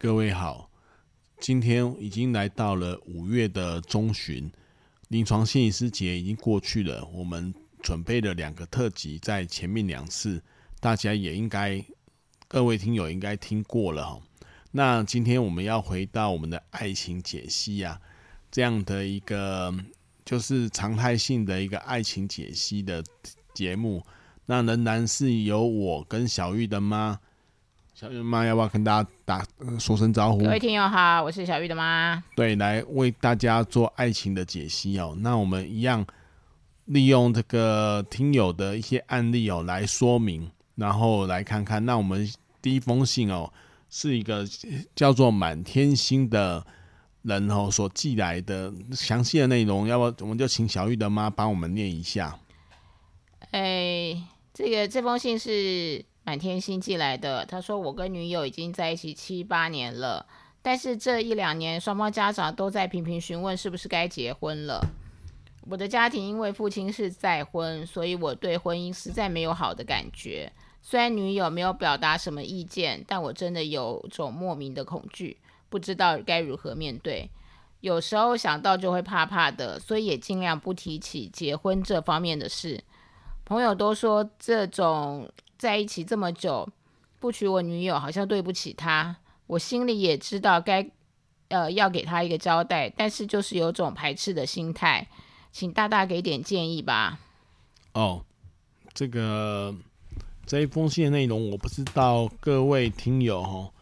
各位好，今天已经来到了五月的中旬，临床心理师节已经过去了。我们准备了两个特辑，在前面两次大家也应该，各位听友应该听过了哈。那今天我们要回到我们的爱情解析呀、啊，这样的一个就是常态性的一个爱情解析的节目，那仍然是由我跟小玉的妈。小玉妈要不要跟大家打、呃、说声招呼？各位听友好，我是小玉的妈。对，来为大家做爱情的解析哦。那我们一样利用这个听友的一些案例哦来说明，然后来看看。那我们第一封信哦，是一个叫做满天星的人哦所寄来的详细的内容，要不我们就请小玉的妈帮我们念一下。哎，这个这封信是。满天星寄来的，他说：“我跟女友已经在一起七八年了，但是这一两年双方家长都在频频询问是不是该结婚了。我的家庭因为父亲是再婚，所以我对婚姻实在没有好的感觉。虽然女友没有表达什么意见，但我真的有种莫名的恐惧，不知道该如何面对。有时候想到就会怕怕的，所以也尽量不提起结婚这方面的事。朋友都说这种。”在一起这么久，不娶我女友好像对不起她。我心里也知道该，呃，要给她一个交代，但是就是有种排斥的心态，请大大给点建议吧。哦，这个这一封信的内容，我不知道各位听友哈，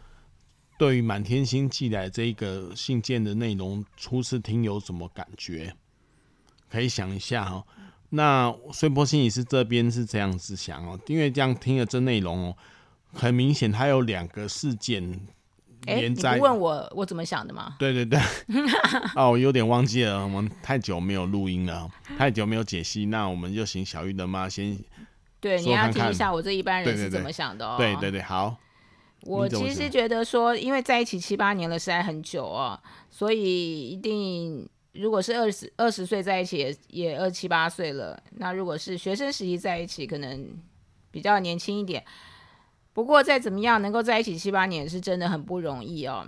对于满天星寄来这个信件的内容，初次听有什么感觉？可以想一下哈。那穗波心理师这边是这样子想哦，因为这样听了这内容哦，很明显他有两个事件连在。欸、你不问我我怎么想的吗？对对对，哦，我有点忘记了，我们太久没有录音了，太久没有解析，那我们就请小玉的妈先。对，你要听一下我这一般人是怎么想的哦。对对对，好。我其实觉得说，因为在一起七八年了，实在很久哦，所以一定。如果是二十二十岁在一起也也二七八岁了，那如果是学生时期在一起，可能比较年轻一点。不过再怎么样，能够在一起七八年是真的很不容易哦。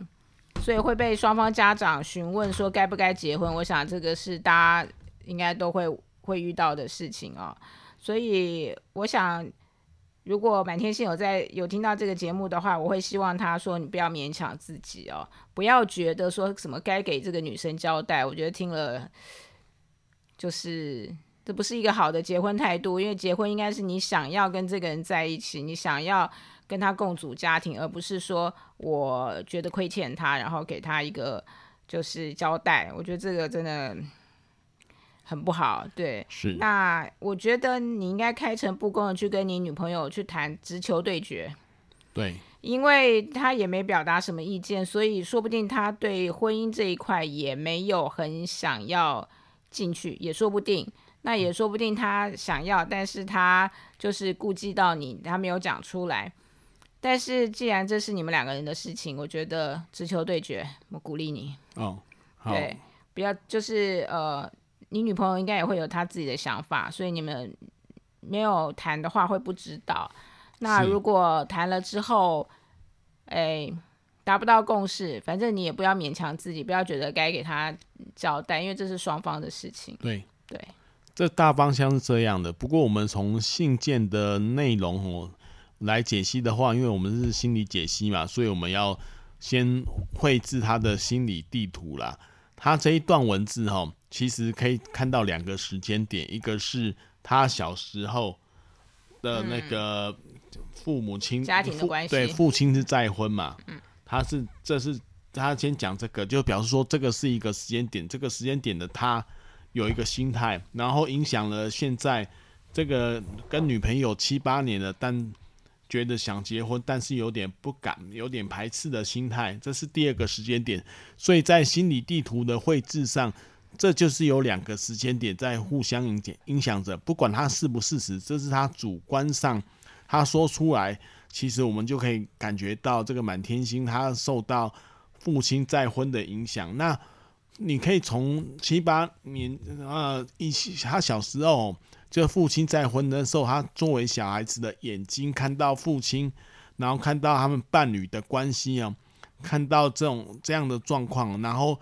所以会被双方家长询问说该不该结婚，我想这个是大家应该都会会遇到的事情哦。所以我想。如果满天星有在有听到这个节目的话，我会希望他说，你不要勉强自己哦，不要觉得说什么该给这个女生交代。我觉得听了就是这不是一个好的结婚态度，因为结婚应该是你想要跟这个人在一起，你想要跟他共组家庭，而不是说我觉得亏欠他，然后给他一个就是交代。我觉得这个真的。很不好，对，是。那我觉得你应该开诚布公的去跟你女朋友去谈直球对决，对，因为他也没表达什么意见，所以说不定他对婚姻这一块也没有很想要进去，也说不定。那也说不定他想要，但是他就是顾忌到你，他没有讲出来。但是既然这是你们两个人的事情，我觉得直球对决，我鼓励你。哦，好，对，不要就是呃。你女朋友应该也会有她自己的想法，所以你们没有谈的话会不知道。那如果谈了之后，哎，达不到共识，反正你也不要勉强自己，不要觉得该给他交代，因为这是双方的事情。对对，这大方向是这样的。不过我们从信件的内容哦来解析的话，因为我们是心理解析嘛，所以我们要先绘制他的心理地图啦。他这一段文字哈，其实可以看到两个时间点，一个是他小时候的那个父母亲、嗯、家庭的关系，对，父亲是再婚嘛，嗯，他是这是他先讲这个，就表示说这个是一个时间点，这个时间点的他有一个心态，然后影响了现在这个跟女朋友七八年了，但。觉得想结婚，但是有点不敢，有点排斥的心态，这是第二个时间点。所以在心理地图的绘制上，这就是有两个时间点在互相影响影响着。不管他是不是事实，这是他主观上他说出来，其实我们就可以感觉到这个满天星他受到父亲再婚的影响。那你可以从七八年啊，一起他小时候。就父亲再婚的时候，他作为小孩子的眼睛看到父亲，然后看到他们伴侣的关系啊，看到这种这样的状况，然后，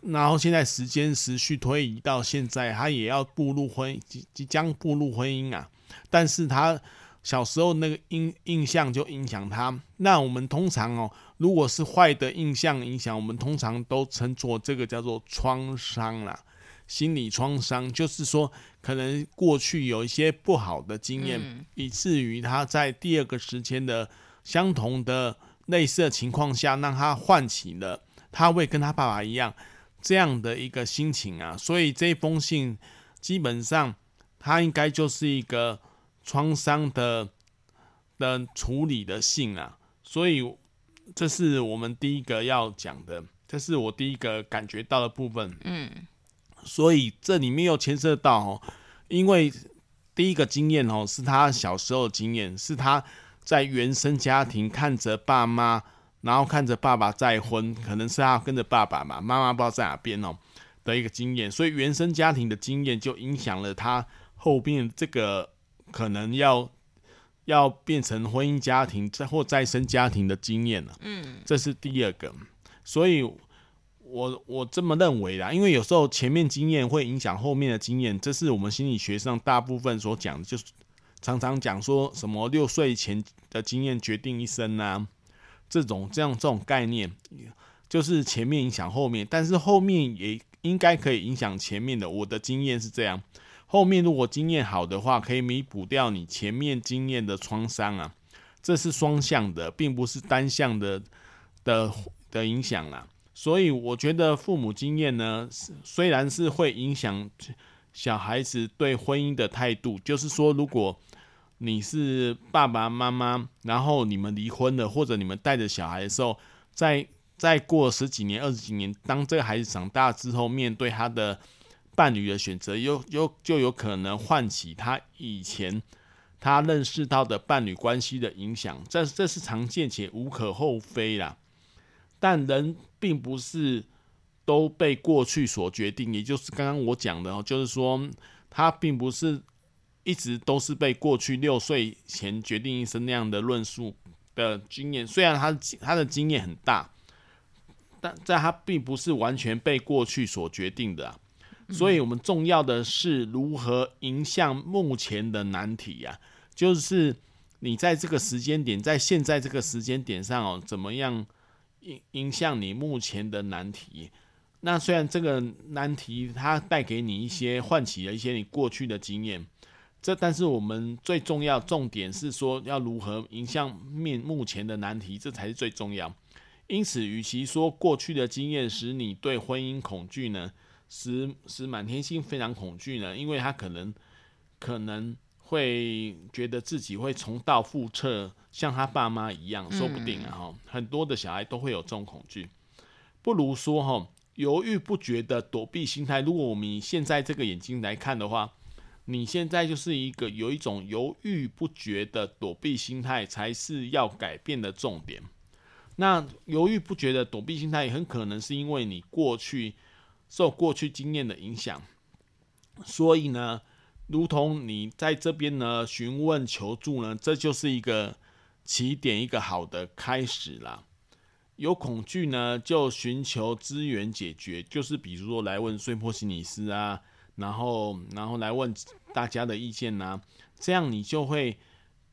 然后现在时间持续推移到现在，他也要步入婚即即将步入婚姻啊，但是他小时候那个印印象就影响他。那我们通常哦，如果是坏的印象影响，我们通常都称作这个叫做创伤啦。心理创伤就是说，可能过去有一些不好的经验，嗯，以至于他在第二个时间的相同的类似的情况下，让他唤起了他会跟他爸爸一样这样的一个心情啊。所以这封信基本上，他应该就是一个创伤的的处理的性啊。所以这是我们第一个要讲的，这是我第一个感觉到的部分。嗯。所以这里面又牵涉到哦，因为第一个经验哦是他小时候的经验，是他在原生家庭看着爸妈，然后看着爸爸再婚，可能是他跟着爸爸嘛，妈妈不知道在哪边哦的一个经验，所以原生家庭的经验就影响了他后边这个可能要要变成婚姻家庭再或再生家庭的经验了。嗯，这是第二个，所以。我我这么认为啦，因为有时候前面经验会影响后面的经验，这是我们心理学上大部分所讲的，就是常常讲说什么六岁前的经验决定一生啊，这种这样这种概念，就是前面影响后面，但是后面也应该可以影响前面的。我的经验是这样，后面如果经验好的话，可以弥补掉你前面经验的创伤啊，这是双向的，并不是单向的的的影响啦。所以我觉得父母经验呢，虽然是会影响小孩子对婚姻的态度，就是说，如果你是爸爸妈妈，然后你们离婚了，或者你们带着小孩的时候，在再过十几年、二十几年，当这个孩子长大之后，面对他的伴侣的选择，又又就有可能唤起他以前他认识到的伴侣关系的影响，这这是常见且无可厚非啦。但人并不是都被过去所决定，也就是刚刚我讲的哦，就是说他并不是一直都是被过去六岁前决定一生那样的论述的经验。虽然他他的经验很大，但在他并不是完全被过去所决定的。所以我们重要的是如何迎向目前的难题呀，就是你在这个时间点，在现在这个时间点上哦，怎么样？影影响你目前的难题，那虽然这个难题它带给你一些唤起了一些你过去的经验，这但是我们最重要重点是说要如何迎向面目前的难题，这才是最重要。因此，与其说过去的经验使你对婚姻恐惧呢，使使满天星非常恐惧呢，因为他可能可能。会觉得自己会重蹈覆辙，像他爸妈一样，说不定啊哈。很多的小孩都会有这种恐惧，不如说哈，犹豫不决的躲避心态。如果我们以现在这个眼睛来看的话，你现在就是一个有一种犹豫不决的躲避心态，才是要改变的重点。那犹豫不决的躲避心态，很可能是因为你过去受过去经验的影响，所以呢。如同你在这边呢询问求助呢，这就是一个起点，一个好的开始啦。有恐惧呢，就寻求资源解决，就是比如说来问碎波心理师啊，然后然后来问大家的意见啊，这样你就会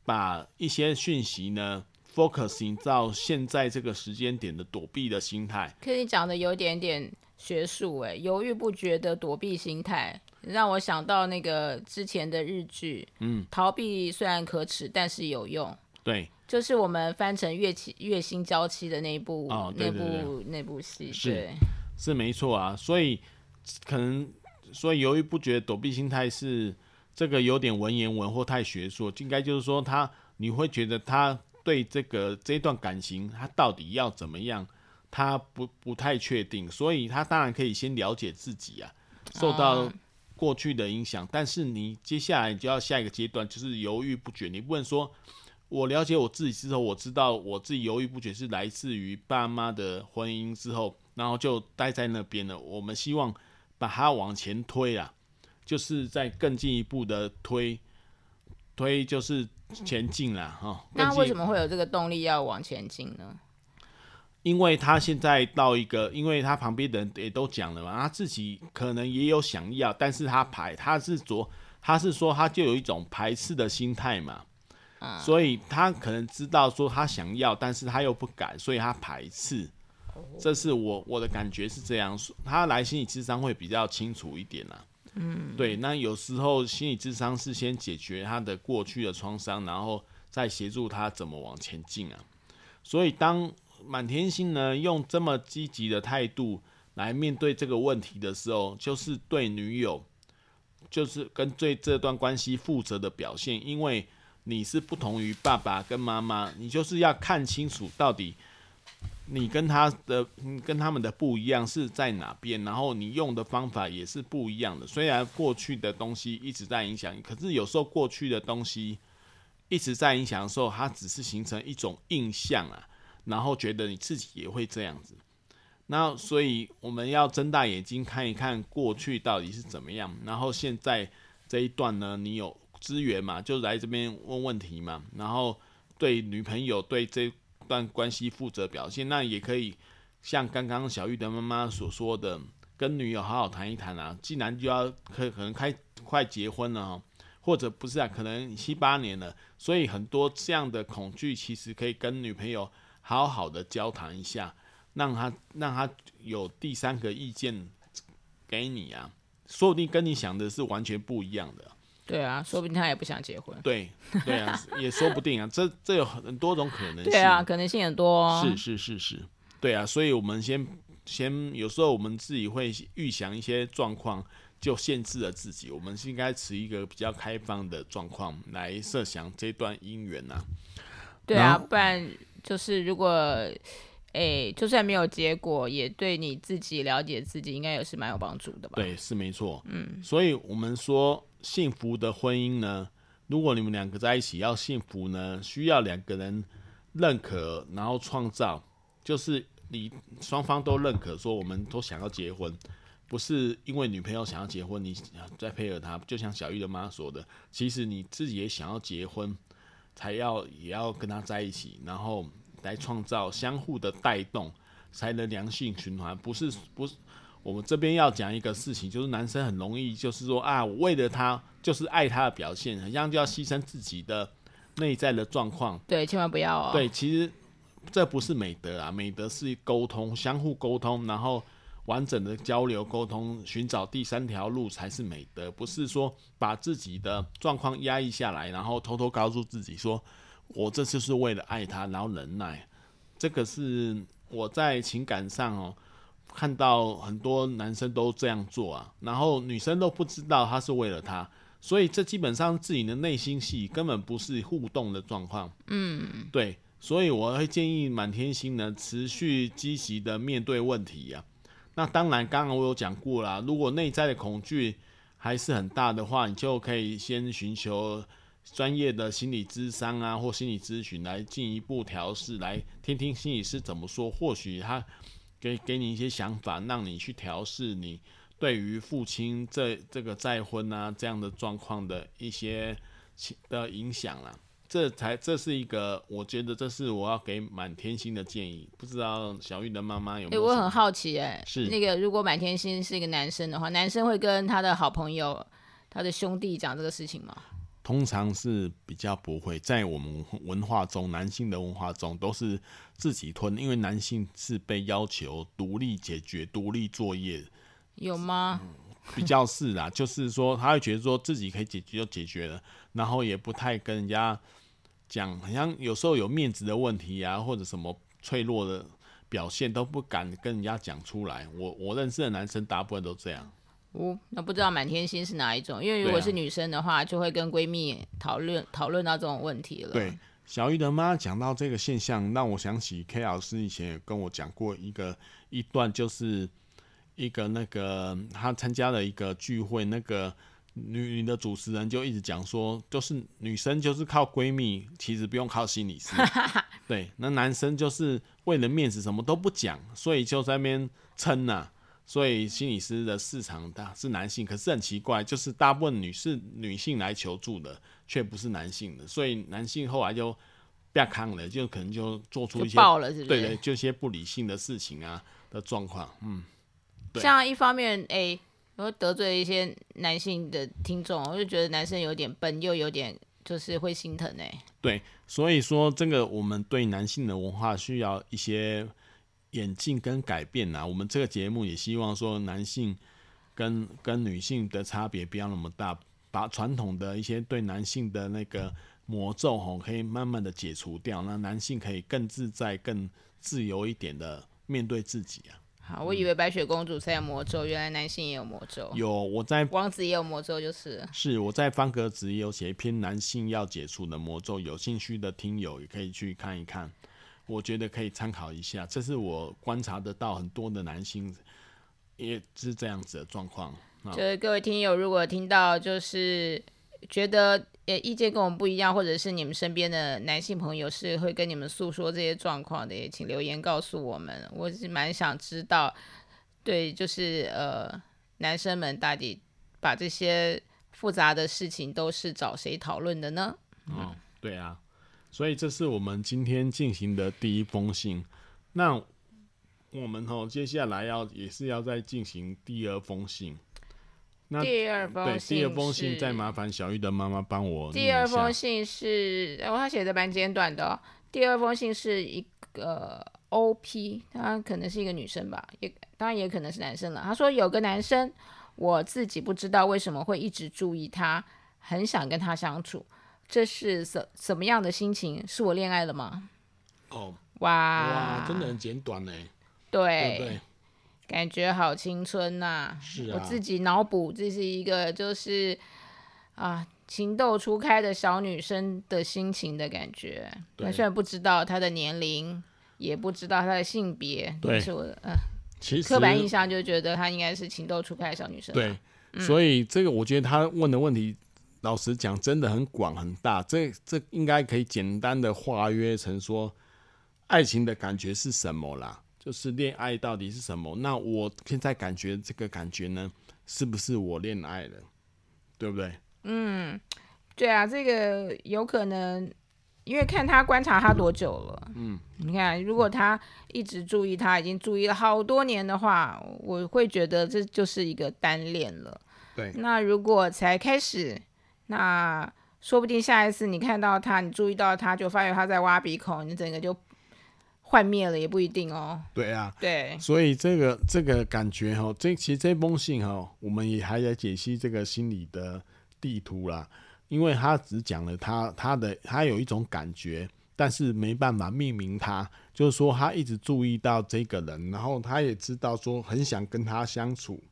把一些讯息呢 focusing 到现在这个时间点的躲避的心态。可以讲的有点点。学术哎，犹豫不决的躲避心态，让我想到那个之前的日剧，嗯，逃避虽然可耻，但是有用。对，就是我们翻成月《期月薪娇妻》的那一部，哦、那部那部戏，是对是没错啊。所以可能，所以犹豫不决、躲避心态是这个有点文言文或太学术，应该就是说他你会觉得他对这个这段感情他到底要怎么样，他不不太确定，所以他当然可以先了解自己啊，受到过去的影响，哦、但是你接下来就要下一个阶段，就是犹豫不决，你不能说。我了解我自己之后，我知道我自己犹豫不决是来自于爸妈的婚姻之后，然后就待在那边了。我们希望把它往前推啊，就是在更进一步的推，推就是前进了哈。那为什么会有这个动力要往前进呢？因为他现在到一个，因为他旁边的人也都讲了嘛，他自己可能也有想要，但是他排，他是说，他是说他就有一种排斥的心态嘛。所以他可能知道说他想要，但是他又不敢，所以他排斥。这是我我的感觉是这样。他来心理智商会比较清楚一点啊。嗯，对。那有时候心理智商是先解决他的过去的创伤，然后再协助他怎么往前进啊。所以当满天星呢用这么积极的态度来面对这个问题的时候，就是对女友，就是跟对这段关系负责的表现，因为。你是不同于爸爸跟妈妈，你就是要看清楚到底你跟他的、跟他们的不一样是在哪边，然后你用的方法也是不一样的。虽然过去的东西一直在影响，可是有时候过去的东西一直在影响的时候，它只是形成一种印象啊，然后觉得你自己也会这样子。那所以我们要睁大眼睛看一看过去到底是怎么样，然后现在这一段呢，你有。资源嘛，就来这边问问题嘛，然后对女朋友对这段关系负责表现，那也可以像刚刚小玉的妈妈所说的，跟女友好好谈一谈啊。既然就要可可能开快结婚了，或者不是啊，可能七八年了，所以很多这样的恐惧，其实可以跟女朋友好好的交谈一下，让他让他有第三个意见给你啊，说不定跟你想的是完全不一样的。对啊，说不定他也不想结婚。对，对啊，也说不定啊，这这有很多种可能性。对啊，可能性很多哦。是是是是，对啊，所以我们先先有时候我们自己会预想一些状况，就限制了自己。我们是应该持一个比较开放的状况来设想这段姻缘啊。对啊，不然就是如果。诶，就算没有结果，也对你自己了解自己，应该也是蛮有帮助的吧？对，是没错。嗯，所以我们说幸福的婚姻呢，如果你们两个在一起要幸福呢，需要两个人认可，然后创造，就是你双方都认可，说我们都想要结婚，不是因为女朋友想要结婚，你再配合她。就像小玉的妈说的，其实你自己也想要结婚，才要也要跟他在一起，然后。来创造相互的带动，才能良性循环。不是不是，我们这边要讲一个事情，就是男生很容易就是说啊，我为了他就是爱他的表现，好像就要牺牲自己的内在的状况。对，千万不要哦。对，其实这不是美德啊，美德是沟通，相互沟通，然后完整的交流沟通，寻找第三条路才是美德。不是说把自己的状况压抑下来，然后偷偷告诉自己说。我这次是为了爱他，然后忍耐，这个是我在情感上哦，看到很多男生都这样做啊，然后女生都不知道他是为了他，所以这基本上自己的内心戏根本不是互动的状况。嗯，对，所以我会建议满天星呢持续积极的面对问题呀、啊。那当然，刚刚我有讲过啦，如果内在的恐惧还是很大的话，你就可以先寻求。专业的心理咨商啊，或心理咨询来进一步调试，来听听心理师怎么说，或许他给给你一些想法，让你去调试你对于父亲这这个再婚啊这样的状况的一些的影响啦。这才这是一个，我觉得这是我要给满天星的建议。不知道小玉的妈妈有没有？欸，我很好奇，欸，哎，是那个如果满天星是一个男生的话，男生会跟他的好朋友、他的兄弟讲这个事情吗？通常是比较不会，在我们文化中，男性的文化中都是自己吞，因为男性是被要求独立解决、独立作业。有吗？嗯、比较是啦，就是说他会觉得说自己可以解决就解决了，然后也不太跟人家讲，好像有时候有面子的问题啊，或者什么脆弱的表现都不敢跟人家讲出来。我我认识的男生大部分都这样。哦，那不知道满天星是哪一种？因为如果是女生的话，啊、就会跟闺蜜讨论讨论到这种问题了。对，小玉的妈讲到这个现象，让我想起 K 老师以前也跟我讲过一个一段，就是一个那个他参加了一个聚会，那个女女的主持人就一直讲说，就是女生就是靠闺蜜，其实不用靠心理师。对，那男生就是为了面子什么都不讲，所以就在那边撑呐。所以心理师的市场大是男性，可是很奇怪，就是大部分女是女性来求助的，却不是男性的。所以男性后来就不要看了，就可能就做出一些爆了是不是，对对，就一些不理性的事情啊的状况。嗯，像一方面，哎、欸，我得罪一些男性的听众，我就觉得男生有点笨，又有点就是会心疼哎、对，所以说这个我们对男性的文化需要一些。演进跟改变呐、啊，我们这个节目也希望说，男性跟跟女性的差别不要那么大，把传统的一些对男性的那个魔咒吼，可以慢慢的解除掉，那男性可以更自在、更自由一点的面对自己啊。好，我以为白雪公主才有魔咒，嗯、原来男性也有魔咒。有，我在王子也有魔咒，就是是我在方格子也有写一篇男性要解除的魔咒，有兴趣的听友也可以去看一看。我觉得可以参考一下，这是我观察得到很多的男性也是这样子的状况。就是各位听友，如果听到就是觉得呃意见跟我们不一样，或者是你们身边的男性朋友是会跟你们诉说这些状况的，也请留言告诉我们。我是蛮想知道，对，就是呃男生们到底把这些复杂的事情都是找谁讨论的呢？嗯，对啊。所以这是我们今天进行的第一封信，那我们吼接下来要也是要再进行第二封信。那第二封信对第二封信再麻烦小玉的妈妈帮我。第二封信是，哦，他写的蛮简短的哦。第二封信是一个 OP，他可能是一个女生吧，也当然也可能是男生了。他说有个男生，我自己不知道为什么会一直注意他，很想跟他相处。这是什什么样的心情？是我恋爱了吗？哦，哇哇，真的很简短呢。对，对，对，感觉好青春呐、啊！是啊，我自己脑补，这是一个就是啊情窦初开的小女生的心情的感觉。对，虽然不知道她的年龄，也不知道她的性别，对，但是我呃，其实刻板印象就觉得她应该是情窦初开的小女生。对，嗯、所以这个我觉得她问的问题。老实讲，真的很广很大。这这应该可以简单的化约成说，爱情的感觉是什么啦？就是恋爱到底是什么？那我现在感觉这个感觉呢，是不是我恋爱了？对不对？嗯，对啊，这个有可能，因为看他观察他多久了。嗯，你看，如果他一直注意他，已经注意了好多年的话，我会觉得这就是一个单恋了。对，那如果才开始。那说不定下一次你看到他，你注意到他，就发现他在挖鼻孔，你整个就幻灭了，也不一定哦。对啊，对，所以这个这个感觉哈，这其实这封信哈，我们也还在解析这个心理的地图啦，因为他只讲了他他的他有一种感觉，但是没办法命名他，就是说他一直注意到这个人，然后他也知道说很想跟他相处。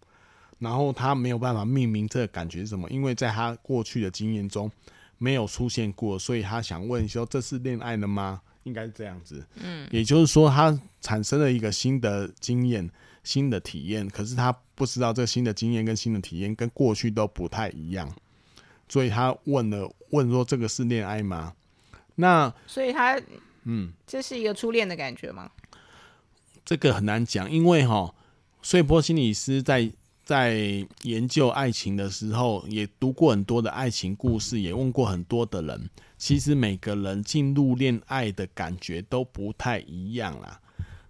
然后他没有办法命名这个感觉是什么，因为在他过去的经验中没有出现过，所以他想问说：“这是恋爱了吗？”应该是这样子。嗯，也就是说，他产生了一个新的经验、新的体验，可是他不知道这个新的经验跟新的体验跟过去都不太一样，所以他问了问说：“这个是恋爱吗？”那所以他嗯，这是一个初恋的感觉吗？这个很难讲，因为哈，穗波心理师在。在研究爱情的时候，也读过很多的爱情故事，也问过很多的人。其实每个人进入恋爱的感觉都不太一样啦。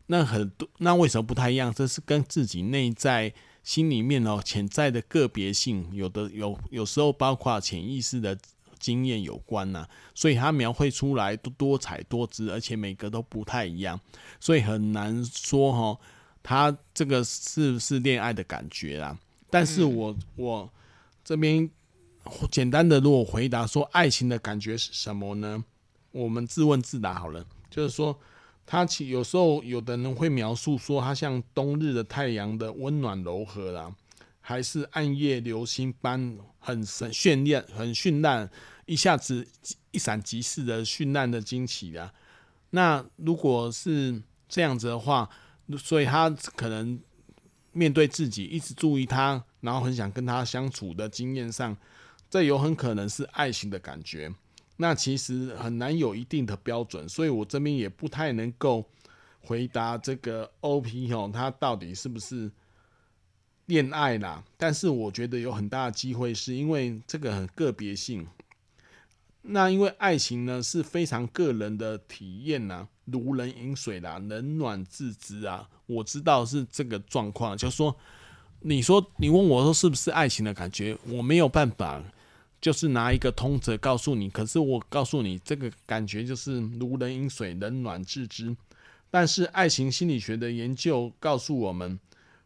那很多，那为什么不太一样？这是跟自己内在心里面哦潜在的个别性，有的有有时候包括潜意识的经验有关呐、啊，所以他描绘出来都多彩多姿，而且每个都不太一样，所以很难说哈，他这个是不是恋爱的感觉啦？但是我我这边简单的如果回答说爱情的感觉是什么呢？我们自问自答好了，就是说。他其有时候有的人会描述说，它像冬日的太阳的温暖柔和啦，还是暗夜流星般很神绚烂、很绚烂，一下子一闪即逝的绚烂的惊奇啦。那如果是这样子的话，所以他可能面对自己，一直注意他，然后很想跟他相处的经验上，这有很可能是爱情的感觉。那其实很难有一定的标准，所以我这边也不太能够回答这个 OP 哦，他到底是不是恋爱啦？但是我觉得有很大的机会，是因为这个很个别性。那因为爱情呢是非常个人的体验呐，如人饮水啦，冷暖自知啊。我知道是这个状况，就说，你说你问我说是不是爱情的感觉，我没有办法。就是拿一个通则告诉你，可是我告诉你，这个感觉就是如人饮水，冷暖自知。但是爱情心理学的研究告诉我们，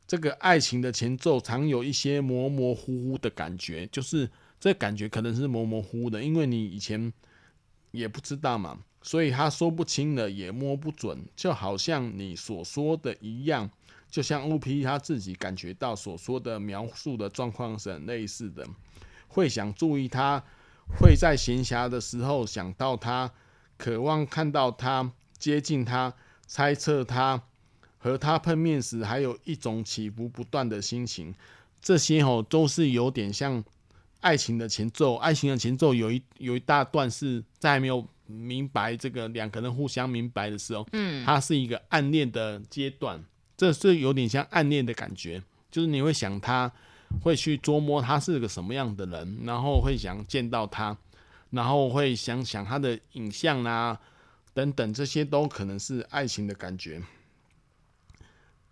这个爱情的前奏常有一些模模糊糊的感觉，就是这感觉可能是模模糊糊的，因为你以前也不知道嘛，所以他说不清了，也摸不准，就好像你所说的一样，就像 OP 他自己感觉到所说的描述的状况是很类似的。会想注意他，会在闲暇的时候想到他，渴望看到他，接近他，猜测他，和他碰面时还有一种起伏不断的心情。这些哦都是有点像爱情的前奏。爱情的前奏有一有一大段是在还没有明白这个两个人互相明白的时候，嗯，它是一个暗恋的阶段。这是有点像暗恋的感觉，就是你会想他。会去捉摸他是个什么样的人，然后会想见到他，然后会想想他的影像啊，等等，这些都可能是爱情的感觉。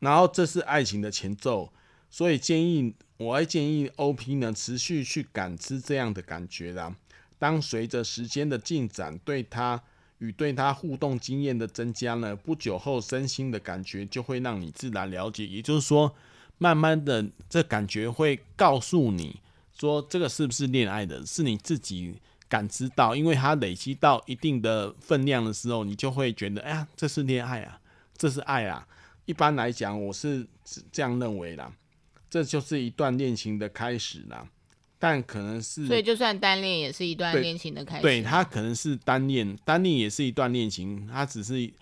然后这是爱情的前奏，所以建议我会建议 OP 呢持续去感知这样的感觉啦。当随着时间的进展，对他与对他互动经验的增加呢，不久后身心的感觉就会让你自然了解。也就是说。慢慢的，这感觉会告诉你说，这个是不是恋爱的，是你自己感知到，因为它累积到一定的分量的时候，你就会觉得，哎呀，这是恋爱啊，这是爱啊。一般来讲，我是这样认为啦，这就是一段恋情的开始啦。但可能是，所以就算单恋也是一段恋情的开始。对，他可能是单恋，单恋也是一段恋情，他只是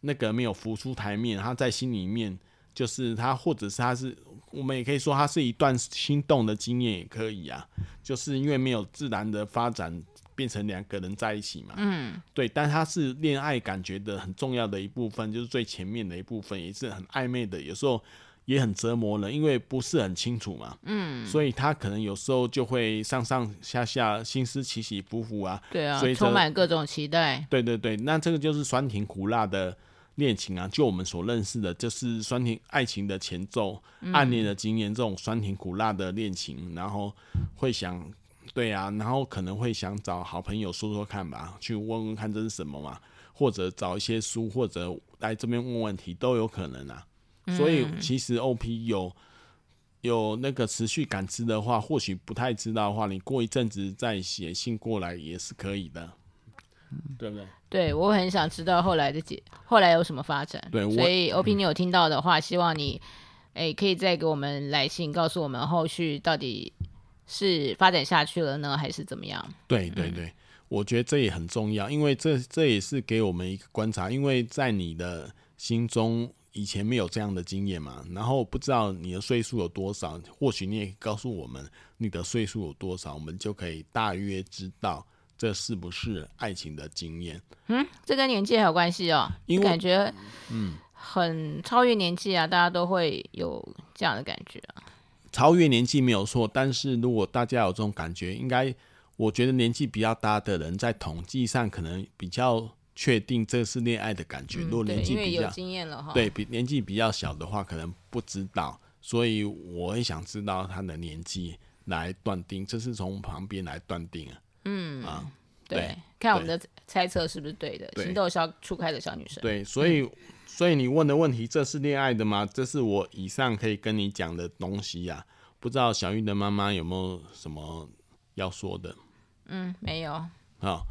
那个没有浮出台面，他在心里面。就是他，或者是他是，我们也可以说他是一段心动的经验，也可以啊。就是因为没有自然的发展，变成两个人在一起嘛。嗯，对。但他是恋爱感觉的很重要的一部分，就是最前面的一部分，也是很暧昧的，有时候也很折磨人，因为不是很清楚嘛。嗯，所以他可能有时候就会上上下下，心思起起伏伏啊。对啊，所以充满各种期待。对对对，那这个就是酸甜苦辣的。恋情啊，就我们所认识的，就是酸甜爱情的前奏，嗯、暗恋的经验，这种酸甜苦辣的恋情，然后会想，对啊，然后可能会想找好朋友说说看吧，去问问看这是什么嘛，或者找一些书，或者来这边问问题都有可能啊。嗯、所以其实 OP 有有那个持续感知的话，或许不太知道的话，你过一阵子再写信过来也是可以的。对不对？对，我很想知道后来的结，后来有什么发展。对，所以 OP 你有听到的话，嗯、希望你，哎，可以再给我们来信，告诉我们后续到底是发展下去了呢，还是怎么样？对对对，嗯、我觉得这也很重要，因为这这也是给我们一个观察，因为在你的心中以前没有这样的经验嘛，然后不知道你的岁数有多少，或许你也告诉我们你的岁数有多少，我们就可以大约知道。这是不是爱情的经验？嗯，这跟年纪还有关系哦。因为感觉，嗯，很超越年纪啊，大家都会有这样的感觉啊。超越年纪没有错，但是如果大家有这种感觉，应该我觉得年纪比较大的人在统计上可能比较确定这是恋爱的感觉。嗯、如果年纪比较有经验了哈，对比年纪比较小的话，可能不知道。所以我也想知道他的年纪来断定，这是从旁边来断定啊。嗯啊，对，对看我们的猜测是不是对的？对情窦小初开的小女生。对，所以、嗯、所以你问的问题，这是恋爱的吗？这是我以上可以跟你讲的东西呀、啊。不知道小玉的妈妈有没有什么要说的？嗯，没有。好、哦，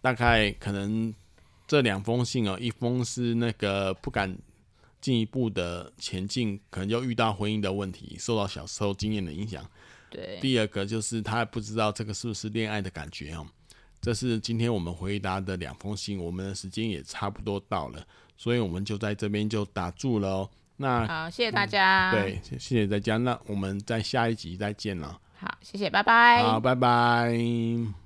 大概可能这两封信哦，一封是那个不敢进一步的前进，可能就遇到婚姻的问题，受到小时候经验的影响。对。第二个就是他不知道这个是不是恋爱的感觉哦。这是今天我们回答的两封信，我们的时间也差不多到了，所以我们就在这边就打住了哦。那好，谢谢大家。嗯、对，谢谢大家。那我们在下一集再见了。好，谢谢，拜拜。好，拜拜。